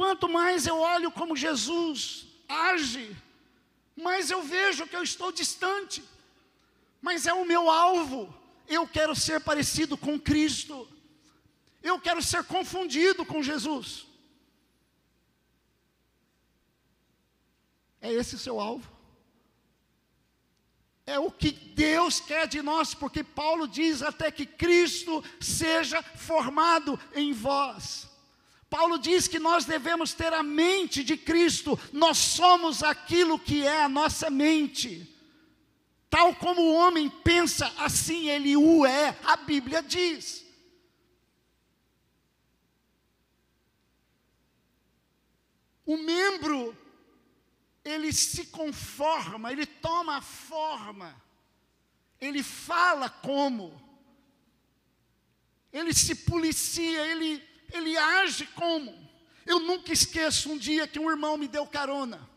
quanto mais eu olho como Jesus age, mais eu vejo que eu estou distante. Mas é o meu alvo. Eu quero ser parecido com Cristo. Eu quero ser confundido com Jesus. É esse seu alvo. É o que Deus quer de nós, porque Paulo diz até que Cristo seja formado em vós. Paulo diz que nós devemos ter a mente de Cristo, nós somos aquilo que é a nossa mente. Tal como o homem pensa, assim ele o é, a Bíblia diz. O membro ele se conforma, ele toma a forma, ele fala como, ele se policia, ele, ele age como. Eu nunca esqueço um dia que um irmão me deu carona.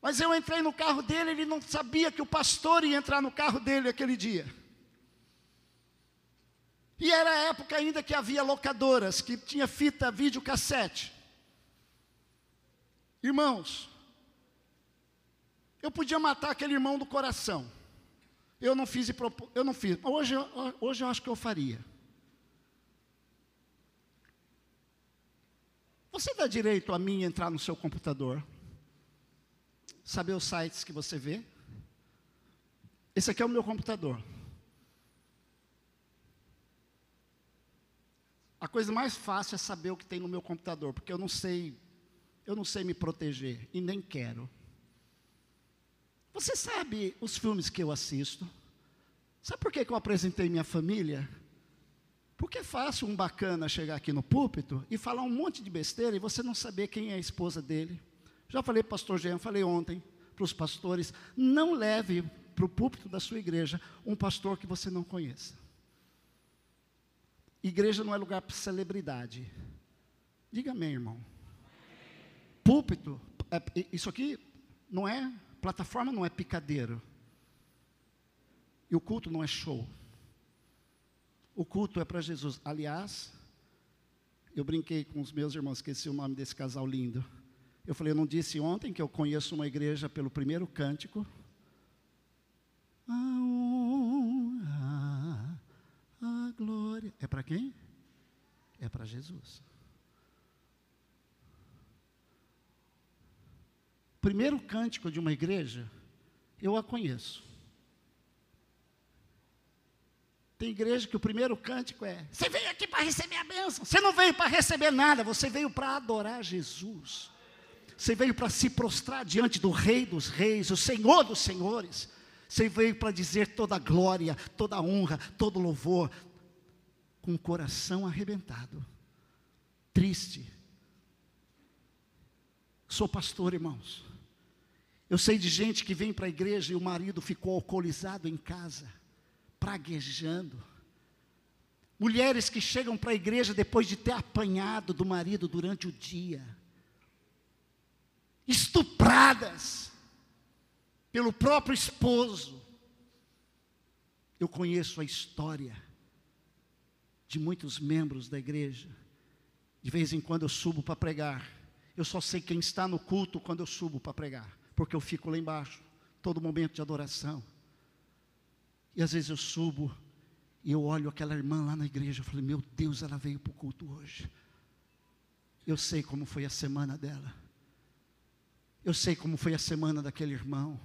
Mas eu entrei no carro dele, ele não sabia que o pastor ia entrar no carro dele aquele dia. E era a época ainda que havia locadoras, que tinha fita videocassete. Irmãos, eu podia matar aquele irmão do coração. Eu não fiz, eu não fiz. Hoje, hoje eu acho que eu faria. Você dá direito a mim entrar no seu computador, saber os sites que você vê? Esse aqui é o meu computador. A coisa mais fácil é saber o que tem no meu computador, porque eu não sei, eu não sei me proteger e nem quero. Você sabe os filmes que eu assisto? Sabe por que, que eu apresentei minha família? Porque é fácil um bacana chegar aqui no púlpito e falar um monte de besteira e você não saber quem é a esposa dele. Já falei para o pastor Jean, falei ontem para os pastores, não leve para o púlpito da sua igreja um pastor que você não conheça. Igreja não é lugar para celebridade. Diga amém, irmão. Púlpito, é, isso aqui não é plataforma não é picadeiro. E o culto não é show. O culto é para Jesus. Aliás, eu brinquei com os meus irmãos, esqueci o nome desse casal lindo. Eu falei, eu não disse ontem que eu conheço uma igreja pelo primeiro cântico. A honra, a glória. É para quem? É para Jesus. primeiro cântico de uma igreja, eu a conheço. Tem igreja que o primeiro cântico é: Você veio aqui para receber a bênção. Você não veio para receber nada, você veio para adorar Jesus. Você veio para se prostrar diante do Rei dos Reis, o Senhor dos Senhores. Você veio para dizer toda glória, toda honra, todo louvor, com o coração arrebentado, triste. Sou pastor, irmãos. Eu sei de gente que vem para a igreja e o marido ficou alcoolizado em casa, praguejando. Mulheres que chegam para a igreja depois de ter apanhado do marido durante o dia, estupradas pelo próprio esposo. Eu conheço a história de muitos membros da igreja. De vez em quando eu subo para pregar. Eu só sei quem está no culto quando eu subo para pregar porque eu fico lá embaixo, todo momento de adoração. E às vezes eu subo e eu olho aquela irmã lá na igreja, eu falei, meu Deus, ela veio para o culto hoje. Eu sei como foi a semana dela. Eu sei como foi a semana daquele irmão.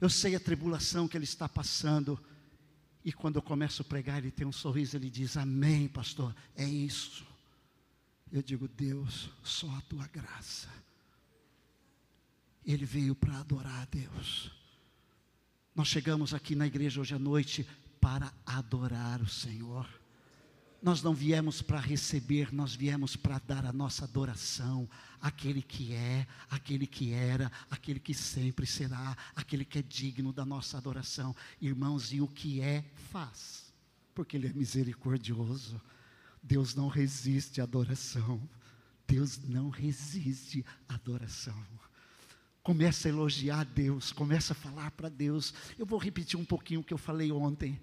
Eu sei a tribulação que ele está passando. E quando eu começo a pregar, ele tem um sorriso, ele diz: Amém, pastor, é isso. Eu digo: Deus, só a tua graça. Ele veio para adorar a Deus. Nós chegamos aqui na igreja hoje à noite para adorar o Senhor. Nós não viemos para receber, nós viemos para dar a nossa adoração àquele que é, àquele que era, àquele que sempre será, aquele que é digno da nossa adoração. Irmãos, e o que é, faz, porque Ele é misericordioso. Deus não resiste à adoração. Deus não resiste à adoração. Começa a elogiar a Deus, começa a falar para Deus. Eu vou repetir um pouquinho o que eu falei ontem.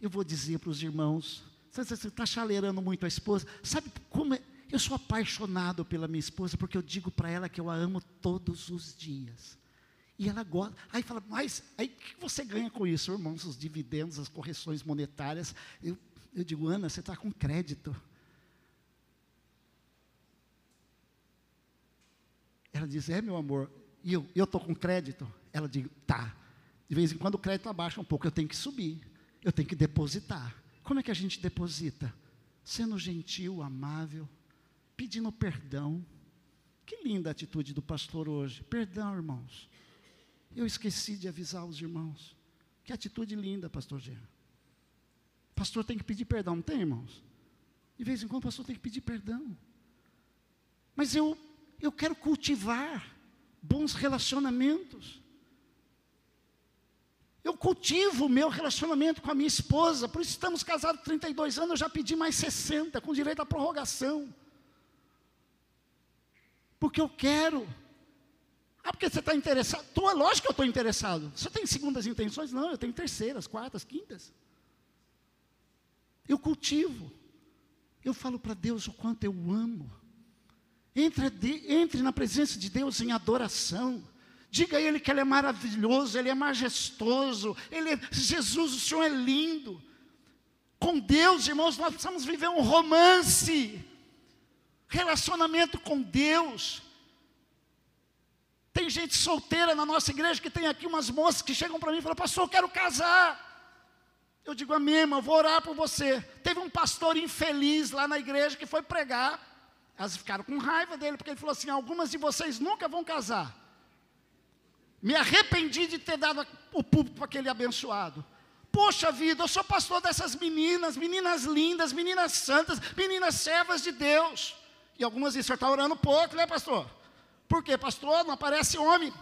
Eu vou dizer para os irmãos: você está chaleirando muito a esposa. Sabe como é? Eu sou apaixonado pela minha esposa porque eu digo para ela que eu a amo todos os dias. E ela gosta. Aí fala, mas aí o que você ganha com isso, irmãos? Os dividendos, as correções monetárias. Eu, eu digo, Ana, você está com crédito. Ela é meu amor, e eu estou com crédito? Ela diz, tá. De vez em quando o crédito abaixa um pouco, eu tenho que subir, eu tenho que depositar. Como é que a gente deposita? Sendo gentil, amável, pedindo perdão. Que linda a atitude do pastor hoje. Perdão, irmãos. Eu esqueci de avisar os irmãos. Que atitude linda, pastor Jean. Pastor tem que pedir perdão, não tem, irmãos? De vez em quando o pastor tem que pedir perdão. Mas eu, eu quero cultivar bons relacionamentos. Eu cultivo o meu relacionamento com a minha esposa, por isso estamos casados 32 anos, eu já pedi mais 60, com direito à prorrogação. Porque eu quero. Ah, porque você está interessado? Tô, lógico que eu estou interessado. Você tem segundas intenções? Não, eu tenho terceiras, quartas, quintas. Eu cultivo. Eu falo para Deus o quanto eu amo. Entre, entre na presença de Deus em adoração. Diga a Ele que Ele é maravilhoso, Ele é majestoso, Ele é, Jesus, o Senhor é lindo. Com Deus, irmãos, nós precisamos viver um romance, relacionamento com Deus. Tem gente solteira na nossa igreja que tem aqui umas moças que chegam para mim e falam, pastor, eu quero casar. Eu digo, amém, irmão, vou orar por você. Teve um pastor infeliz lá na igreja que foi pregar. Elas ficaram com raiva dele, porque ele falou assim: algumas de vocês nunca vão casar. Me arrependi de ter dado o público para aquele abençoado. Poxa vida, eu sou pastor dessas meninas, meninas lindas, meninas santas, meninas servas de Deus. E algumas dizem, o senhor está orando pouco, né, pastor? Por quê, pastor? Não aparece homem.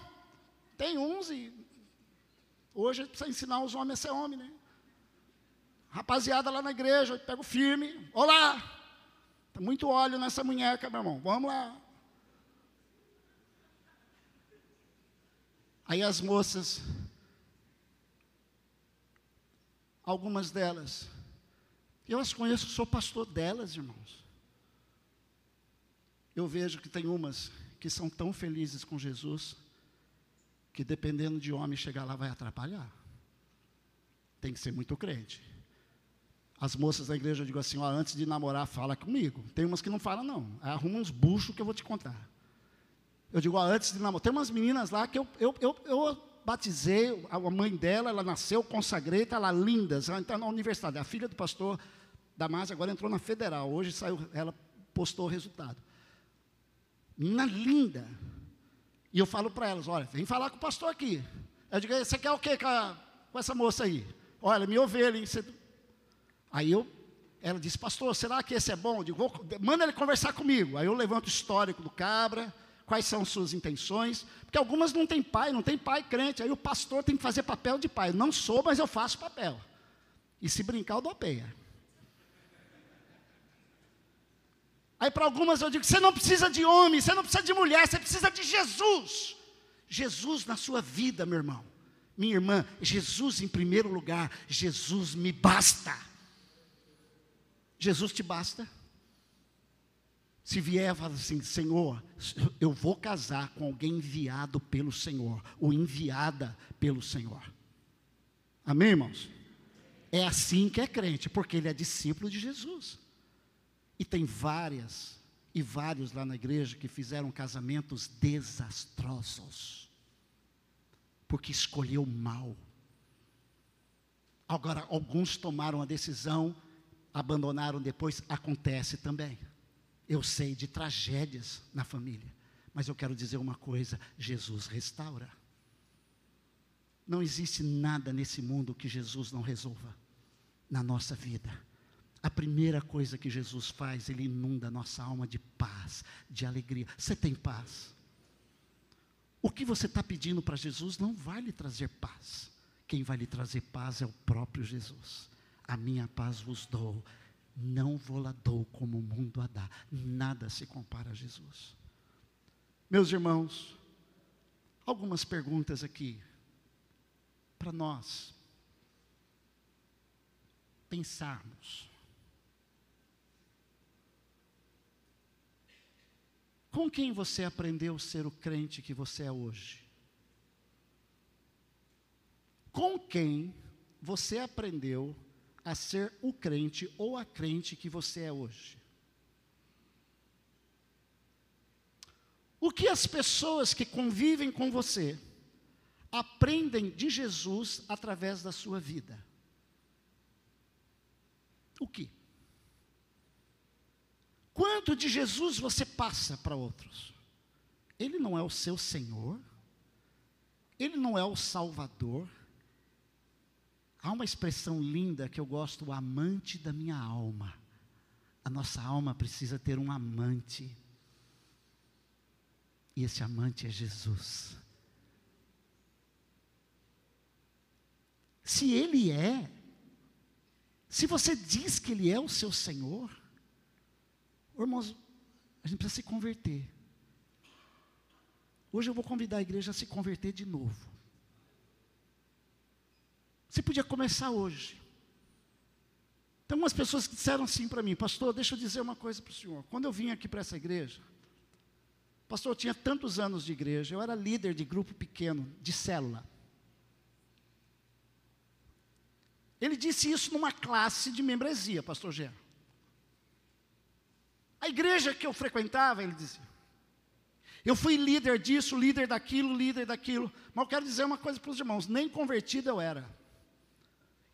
Tem uns e. Hoje precisa ensinar os homens a ser homem, né? Rapaziada lá na igreja, eu pego firme. Olá! Tá muito óleo nessa munheca, meu irmão. Vamos lá. Aí as moças, algumas delas, eu as conheço, sou pastor delas, irmãos. Eu vejo que tem umas que são tão felizes com Jesus, que dependendo de homem chegar lá vai atrapalhar. Tem que ser muito crente. As moças da igreja, eu digo assim, ó, antes de namorar, fala comigo. Tem umas que não falam, não. Arruma uns buchos que eu vou te contar. Eu digo, ó, antes de namorar. Tem umas meninas lá que eu, eu, eu, eu batizei, a mãe dela, ela nasceu, consagrei, está lá linda. Ela está na universidade. A filha do pastor Damásio agora entrou na federal. Hoje saiu, ela postou o resultado. Menina linda. E eu falo para elas, olha, vem falar com o pastor aqui. Eu digo, você quer o quê com, a, com essa moça aí? Olha, minha ovelha, hein? Você Aí eu, ela disse, pastor, será que esse é bom? Eu digo, vou, manda ele conversar comigo. Aí eu levanto o histórico do cabra, quais são suas intenções, porque algumas não têm pai, não tem pai crente, aí o pastor tem que fazer papel de pai. Eu não sou, mas eu faço papel. E se brincar, eu dou peia. Aí para algumas eu digo: você não precisa de homem, você não precisa de mulher, você precisa de Jesus. Jesus na sua vida, meu irmão, minha irmã, Jesus em primeiro lugar, Jesus me basta. Jesus te basta. Se vier, fala assim: Senhor, eu vou casar com alguém enviado pelo Senhor, ou enviada pelo Senhor. Amém, irmãos? É assim que é crente, porque ele é discípulo de Jesus. E tem várias e vários lá na igreja que fizeram casamentos desastrosos, porque escolheu mal. Agora, alguns tomaram a decisão abandonaram depois, acontece também. Eu sei de tragédias na família, mas eu quero dizer uma coisa: Jesus restaura. Não existe nada nesse mundo que Jesus não resolva na nossa vida. A primeira coisa que Jesus faz, Ele inunda a nossa alma de paz, de alegria. Você tem paz? O que você está pedindo para Jesus não vai lhe trazer paz. Quem vai lhe trazer paz é o próprio Jesus a minha paz vos dou, não vou-la dou como o mundo a dá, nada se compara a Jesus. Meus irmãos, algumas perguntas aqui para nós pensarmos. Com quem você aprendeu a ser o crente que você é hoje? Com quem você aprendeu a ser o crente ou a crente que você é hoje? O que as pessoas que convivem com você aprendem de Jesus através da sua vida? O que? Quanto de Jesus você passa para outros? Ele não é o seu Senhor, ele não é o Salvador. Há uma expressão linda que eu gosto, o amante da minha alma. A nossa alma precisa ter um amante. E esse amante é Jesus. Se Ele é, se você diz que Ele é o seu Senhor, irmãos, a gente precisa se converter. Hoje eu vou convidar a igreja a se converter de novo. Você podia começar hoje. Tem umas pessoas que disseram assim para mim, pastor, deixa eu dizer uma coisa para o senhor. Quando eu vim aqui para essa igreja, pastor, eu tinha tantos anos de igreja, eu era líder de grupo pequeno, de célula. Ele disse isso numa classe de membresia, pastor Gé. A igreja que eu frequentava, ele dizia. Eu fui líder disso, líder daquilo, líder daquilo. Mas eu quero dizer uma coisa para os irmãos: nem convertido eu era.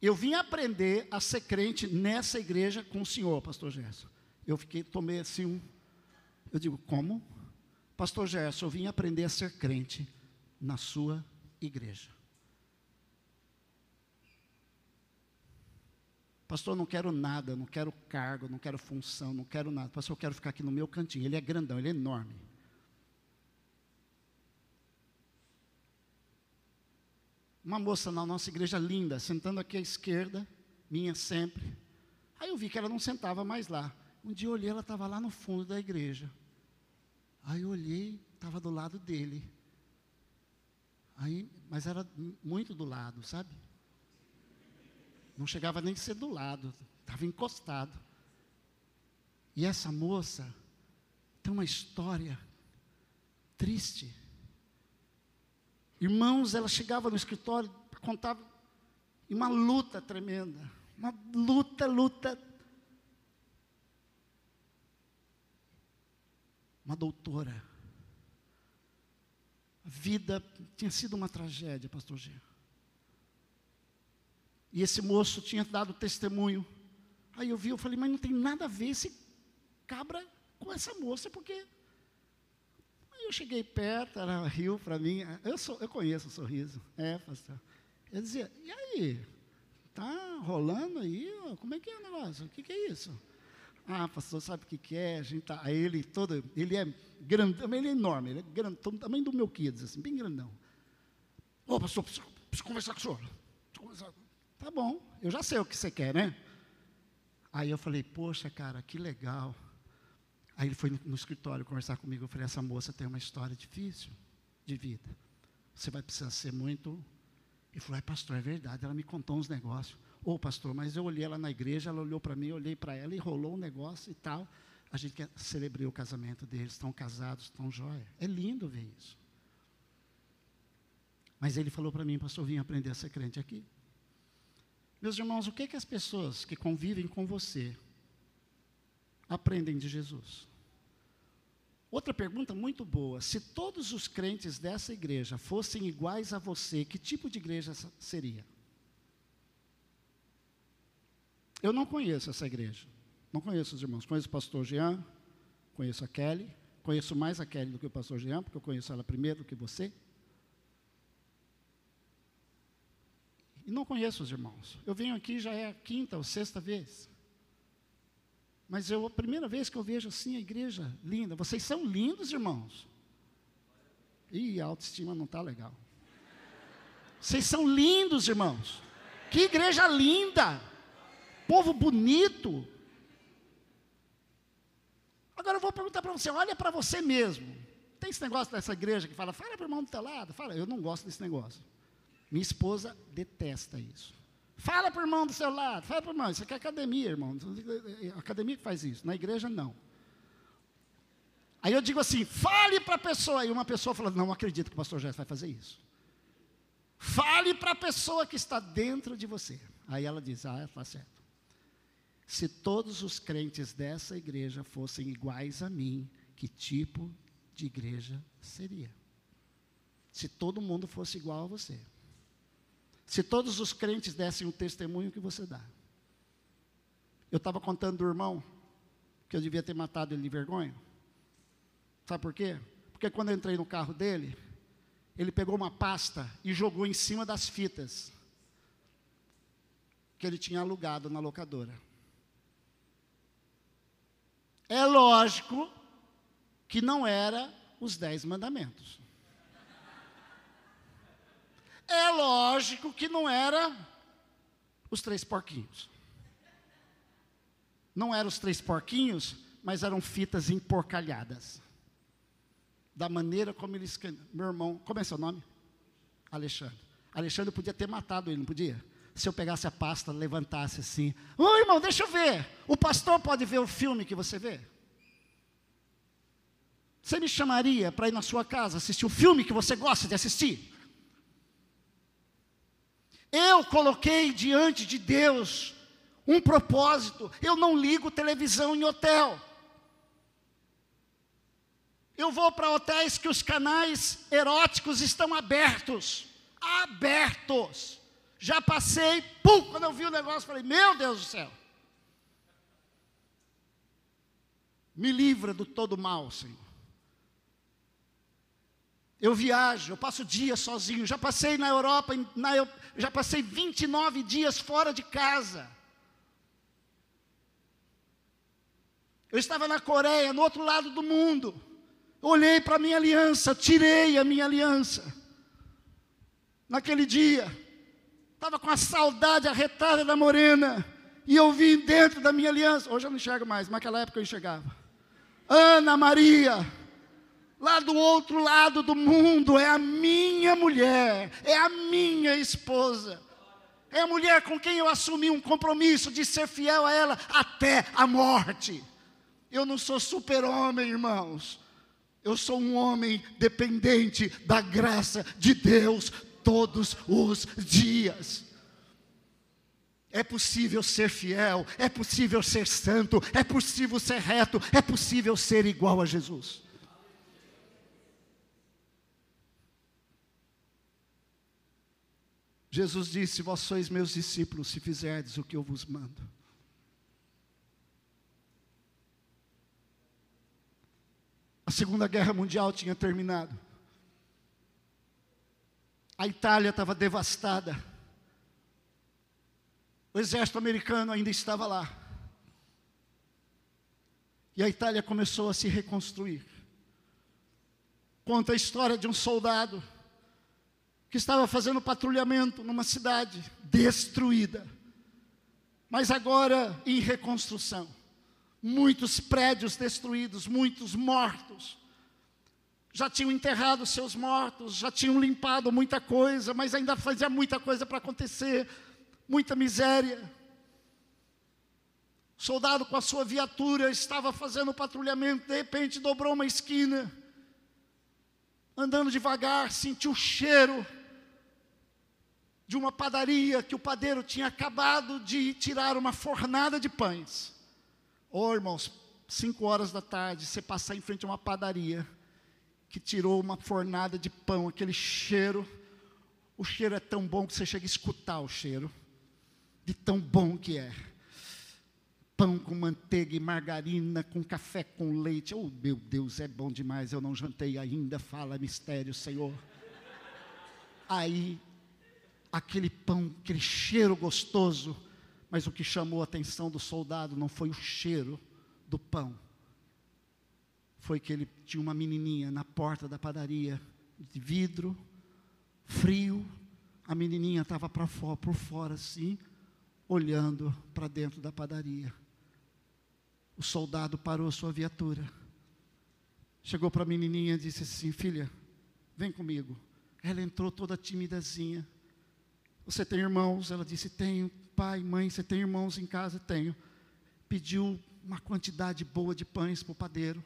Eu vim aprender a ser crente nessa igreja com o senhor, pastor Gerson. Eu fiquei, tomei assim um. Eu digo, como? Pastor Gerson, eu vim aprender a ser crente na sua igreja. Pastor, não quero nada, não quero cargo, não quero função, não quero nada. Pastor, eu quero ficar aqui no meu cantinho. Ele é grandão, ele é enorme. Uma moça na nossa igreja linda, sentando aqui à esquerda, minha sempre. Aí eu vi que ela não sentava mais lá. Um dia eu olhei, ela estava lá no fundo da igreja. Aí eu olhei, estava do lado dele. Aí, mas era muito do lado, sabe? Não chegava nem a ser do lado, estava encostado. E essa moça tem uma história triste. Irmãos, ela chegava no escritório, contava, e uma luta tremenda. Uma luta, luta. Uma doutora. A vida tinha sido uma tragédia, pastor Jean. E esse moço tinha dado testemunho. Aí eu vi, eu falei, mas não tem nada a ver esse cabra com essa moça, porque. Eu cheguei perto, ela riu para mim. Eu, sou, eu conheço o sorriso. É, pastor. Eu dizia, e aí? Tá rolando aí? Como é que é o negócio? O que, que é isso? Ah, pastor, sabe o que, que é? A gente tá, aí ele todo, ele é grandão, ele é enorme, ele é grandão, também do meu kids, assim, bem grandão. Ô, oh, pastor, preciso, preciso conversar com o senhor. Conversar Tá bom, eu já sei o que você quer, né? Aí eu falei, poxa, cara, que legal. Aí ele foi no, no escritório conversar comigo. Eu falei, essa moça tem uma história difícil de vida. Você vai precisar ser muito. Ele falou, é pastor, é verdade. Ela me contou uns negócios. Ô, oh, pastor, mas eu olhei ela na igreja, ela olhou para mim, eu olhei para ela e rolou um negócio e tal. A gente quer o casamento deles, estão casados, estão jóia. É lindo ver isso. Mas ele falou para mim, pastor, vim aprender a ser crente aqui. Meus irmãos, o que, que as pessoas que convivem com você aprendem de Jesus? Outra pergunta muito boa: se todos os crentes dessa igreja fossem iguais a você, que tipo de igreja seria? Eu não conheço essa igreja. Não conheço os irmãos. Conheço o pastor Jean, conheço a Kelly. Conheço mais a Kelly do que o pastor Jean, porque eu conheço ela primeiro do que você. E não conheço os irmãos. Eu venho aqui já é a quinta ou sexta vez. Mas eu, a primeira vez que eu vejo assim a igreja linda. Vocês são lindos, irmãos. Ih, a autoestima não está legal. Vocês são lindos, irmãos. Que igreja linda. Povo bonito. Agora eu vou perguntar para você, olha para você mesmo. Tem esse negócio dessa igreja que fala, fala para o irmão do teu lado, fala, eu não gosto desse negócio. Minha esposa detesta isso. Fala para o irmão do seu lado, fala para o irmão, isso aqui é academia, irmão. Academia que faz isso, na igreja não. Aí eu digo assim: fale para a pessoa. Aí uma pessoa fala: não acredito que o pastor Jéssica vai fazer isso. Fale para a pessoa que está dentro de você. Aí ela diz: ah, está certo. Se todos os crentes dessa igreja fossem iguais a mim, que tipo de igreja seria? Se todo mundo fosse igual a você. Se todos os crentes dessem o testemunho que você dá. Eu estava contando do irmão que eu devia ter matado ele de vergonha. Sabe por quê? Porque quando eu entrei no carro dele, ele pegou uma pasta e jogou em cima das fitas que ele tinha alugado na locadora. É lógico que não era os dez mandamentos. É lógico que não era os três porquinhos. Não eram os três porquinhos, mas eram fitas emporcalhadas. Da maneira como eles. Meu irmão, como é seu nome? Alexandre. Alexandre podia ter matado ele, não podia? Se eu pegasse a pasta, levantasse assim. Ô irmão, deixa eu ver. O pastor pode ver o filme que você vê? Você me chamaria para ir na sua casa assistir o filme que você gosta de assistir? Eu coloquei diante de Deus um propósito. Eu não ligo televisão em hotel. Eu vou para hotéis que os canais eróticos estão abertos. Abertos. Já passei, pum, quando eu vi o negócio, falei: Meu Deus do céu. Me livra do todo mal, Senhor. Eu viajo, eu passo dias sozinho. Já passei na Europa, na, já passei 29 dias fora de casa. Eu estava na Coreia, no outro lado do mundo. Olhei para a minha aliança, tirei a minha aliança. Naquele dia, estava com a saudade arretada da morena. E eu vi dentro da minha aliança. Hoje eu não enxergo mais, mas naquela época eu enxergava. Ana Maria, lá do outro lado do mundo, é a minha mulher, é a minha esposa. É a mulher com quem eu assumi um compromisso de ser fiel a ela até a morte. Eu não sou super-homem, irmãos. Eu sou um homem dependente da graça de Deus todos os dias. É possível ser fiel, é possível ser santo, é possível ser reto, é possível ser igual a Jesus. Jesus disse: Vós sois meus discípulos se fizerdes o que eu vos mando. A Segunda Guerra Mundial tinha terminado. A Itália estava devastada. O exército americano ainda estava lá. E a Itália começou a se reconstruir. Conta a história de um soldado que estava fazendo patrulhamento numa cidade destruída, mas agora em reconstrução muitos prédios destruídos, muitos mortos. Já tinham enterrado seus mortos, já tinham limpado muita coisa, mas ainda fazia muita coisa para acontecer, muita miséria. O soldado com a sua viatura estava fazendo patrulhamento, de repente dobrou uma esquina, andando devagar, sentiu o cheiro de uma padaria que o padeiro tinha acabado de tirar uma fornada de pães. Oh, irmãos, cinco horas da tarde, você passar em frente a uma padaria que tirou uma fornada de pão, aquele cheiro, o cheiro é tão bom que você chega a escutar o cheiro, de tão bom que é. Pão com manteiga e margarina, com café com leite. Oh, meu Deus, é bom demais. Eu não jantei ainda. Fala mistério, Senhor. Aí, aquele pão, aquele cheiro gostoso mas o que chamou a atenção do soldado não foi o cheiro do pão, foi que ele tinha uma menininha na porta da padaria, de vidro, frio, a menininha estava para fora, por fora assim, olhando para dentro da padaria. O soldado parou sua viatura, chegou para a menininha e disse assim: Filha, vem comigo. Ela entrou toda timidazinha. Você tem irmãos? Ela disse: Tenho pai, mãe, você tem irmãos em casa? Tenho. Pediu uma quantidade boa de pães para o padeiro.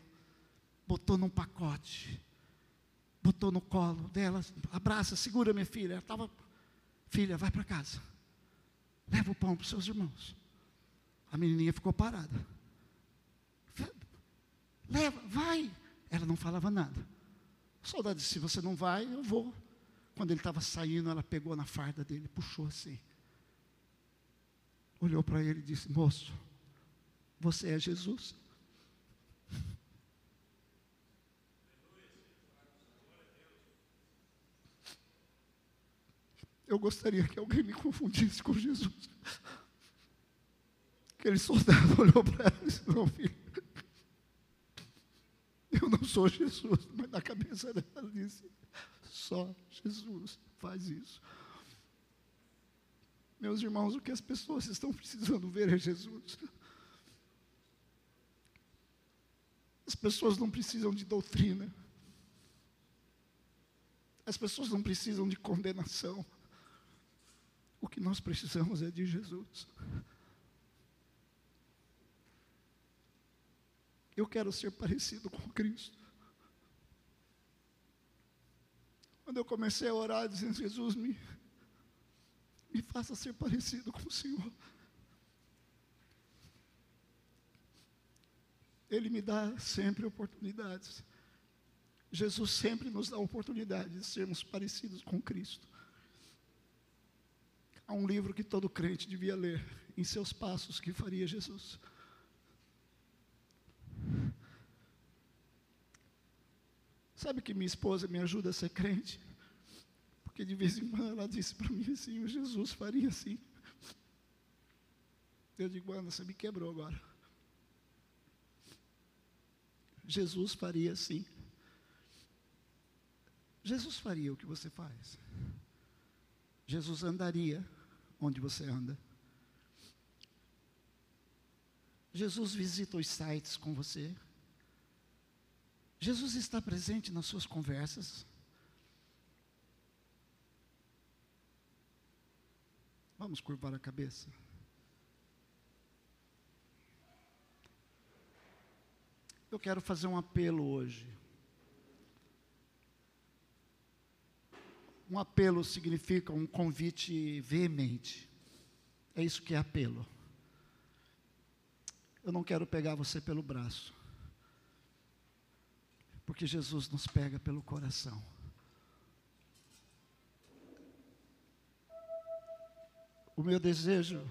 botou num pacote, botou no colo dela, abraça, segura minha filha. Ela estava, filha, vai para casa, leva o pão para os seus irmãos. A menininha ficou parada. Leva, vai. Ela não falava nada. O soldado disse: Se você não vai, eu vou. Quando ele estava saindo, ela pegou na farda dele, puxou assim. Olhou para ele e disse: Moço, você é Jesus? Eu gostaria que alguém me confundisse com Jesus. Aquele soldado olhou para ela e disse: Não, filho, eu não sou Jesus. Mas na cabeça dela ela disse: Só Jesus faz isso. Meus irmãos, o que as pessoas estão precisando ver é Jesus. As pessoas não precisam de doutrina. As pessoas não precisam de condenação. O que nós precisamos é de Jesus. Eu quero ser parecido com Cristo. Quando eu comecei a orar, dizendo: Jesus, me, me faça ser parecido com o Senhor. Ele me dá sempre oportunidades. Jesus sempre nos dá oportunidade de sermos parecidos com Cristo. Há um livro que todo crente devia ler, em seus passos que faria Jesus. Sabe que minha esposa me ajuda a ser crente? Porque de vez em quando ela disse para mim assim: o Jesus faria assim. Eu digo, Ana, você me quebrou agora. Jesus faria assim. Jesus faria o que você faz. Jesus andaria onde você anda. Jesus visita os sites com você. Jesus está presente nas suas conversas. Vamos curvar a cabeça. Eu quero fazer um apelo hoje. Um apelo significa um convite veemente. É isso que é apelo. Eu não quero pegar você pelo braço. Porque Jesus nos pega pelo coração. O meu desejo,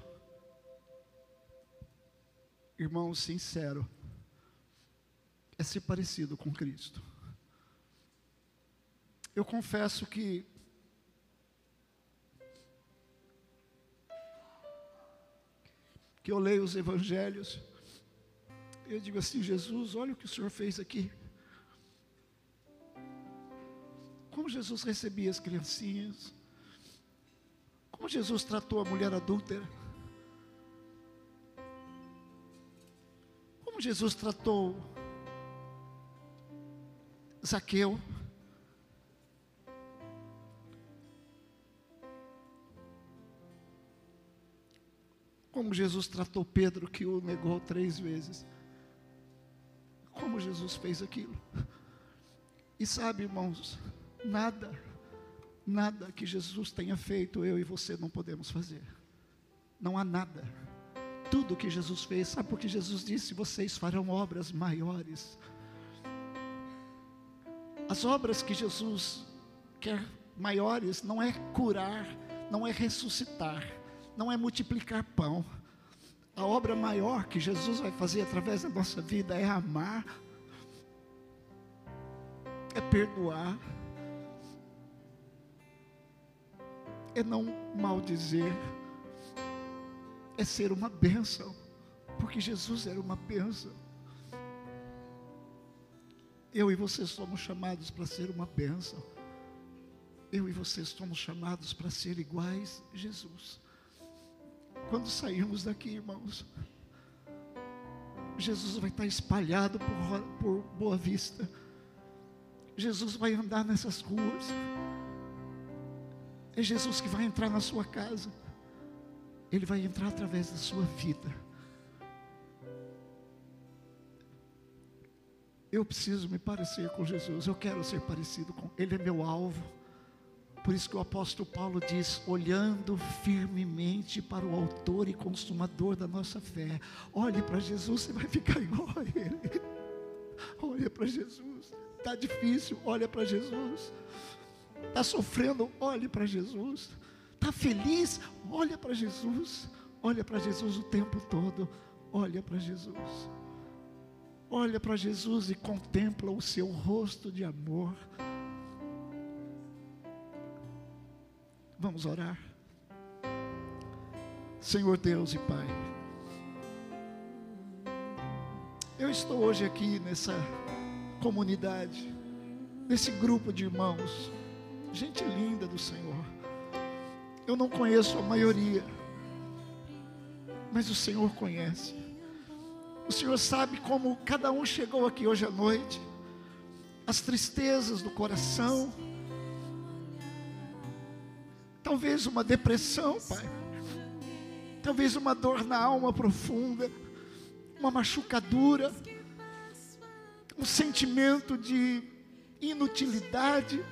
irmão sincero, é ser parecido com Cristo. Eu confesso que que eu leio os evangelhos, eu digo assim, Jesus, olha o que o Senhor fez aqui. Como Jesus recebia as criancinhas. Como Jesus tratou a mulher adúltera. Como Jesus tratou Zaqueu. Como Jesus tratou Pedro, que o negou três vezes. Como Jesus fez aquilo. E sabe, irmãos, Nada, nada que Jesus tenha feito, eu e você não podemos fazer. Não há nada. Tudo que Jesus fez, sabe porque Jesus disse: vocês farão obras maiores. As obras que Jesus quer maiores não é curar, não é ressuscitar, não é multiplicar pão. A obra maior que Jesus vai fazer através da nossa vida é amar, é perdoar é não maldizer, é ser uma bênção, porque Jesus era uma bênção. Eu e você somos chamados para ser uma bênção. Eu e você somos chamados para ser iguais a Jesus. Quando sairmos daqui, irmãos, Jesus vai estar espalhado por, por Boa Vista. Jesus vai andar nessas ruas. É Jesus que vai entrar na sua casa. Ele vai entrar através da sua vida. Eu preciso me parecer com Jesus, eu quero ser parecido com Ele, é meu alvo. Por isso que o apóstolo Paulo diz: olhando firmemente para o Autor e Consumador da nossa fé. Olhe para Jesus, você vai ficar igual a Ele. Olha para Jesus. Está difícil, olha para Jesus. Está sofrendo, olhe para Jesus. Está feliz, olha para Jesus. Olha para Jesus o tempo todo. Olha para Jesus. Olha para Jesus e contempla o seu rosto de amor. Vamos orar. Senhor Deus e Pai, eu estou hoje aqui nessa comunidade, nesse grupo de irmãos, gente linda do Senhor. Eu não conheço a maioria, mas o Senhor conhece. O Senhor sabe como cada um chegou aqui hoje à noite, as tristezas do coração, Talvez uma depressão, Pai. Talvez uma dor na alma profunda, uma machucadura, um sentimento de inutilidade,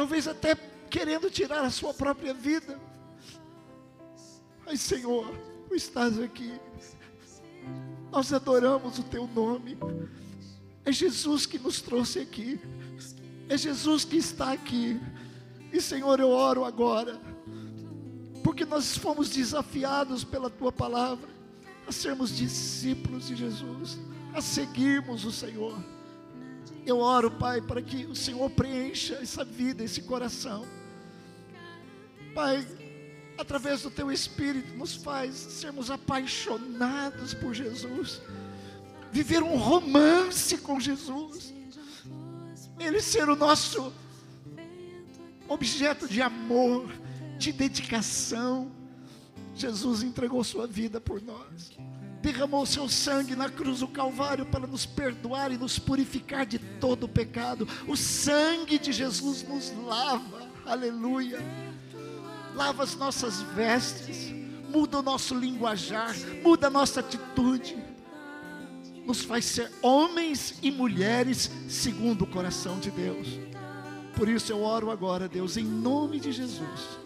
talvez até querendo tirar a sua própria vida. Mas, Senhor, tu estás aqui, nós adoramos o teu nome, é Jesus que nos trouxe aqui, é Jesus que está aqui. E Senhor, eu oro agora, porque nós fomos desafiados pela tua palavra a sermos discípulos de Jesus, a seguirmos o Senhor. Eu oro, Pai, para que o Senhor preencha essa vida, esse coração. Pai, através do teu Espírito, nos faz sermos apaixonados por Jesus, viver um romance com Jesus, Ele ser o nosso objeto de amor, de dedicação. Jesus entregou sua vida por nós, derramou seu sangue na cruz do Calvário para nos perdoar e nos purificar de todo o pecado. O sangue de Jesus nos lava, aleluia. Lava as nossas vestes, muda o nosso linguajar, muda a nossa atitude, nos faz ser homens e mulheres segundo o coração de Deus. Por isso eu oro agora, Deus, em nome de Jesus,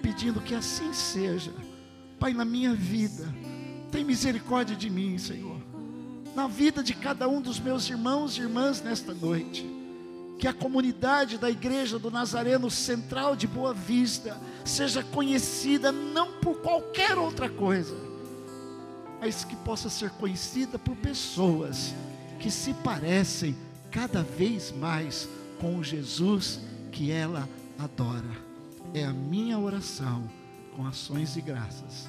pedindo que assim seja. Pai, na minha vida, tem misericórdia de mim, Senhor. Na vida de cada um dos meus irmãos e irmãs nesta noite. Que a comunidade da Igreja do Nazareno Central de Boa Vista seja conhecida não por qualquer outra coisa, mas que possa ser conhecida por pessoas que se parecem cada vez mais com o Jesus que ela adora. É a minha oração com ações e graças,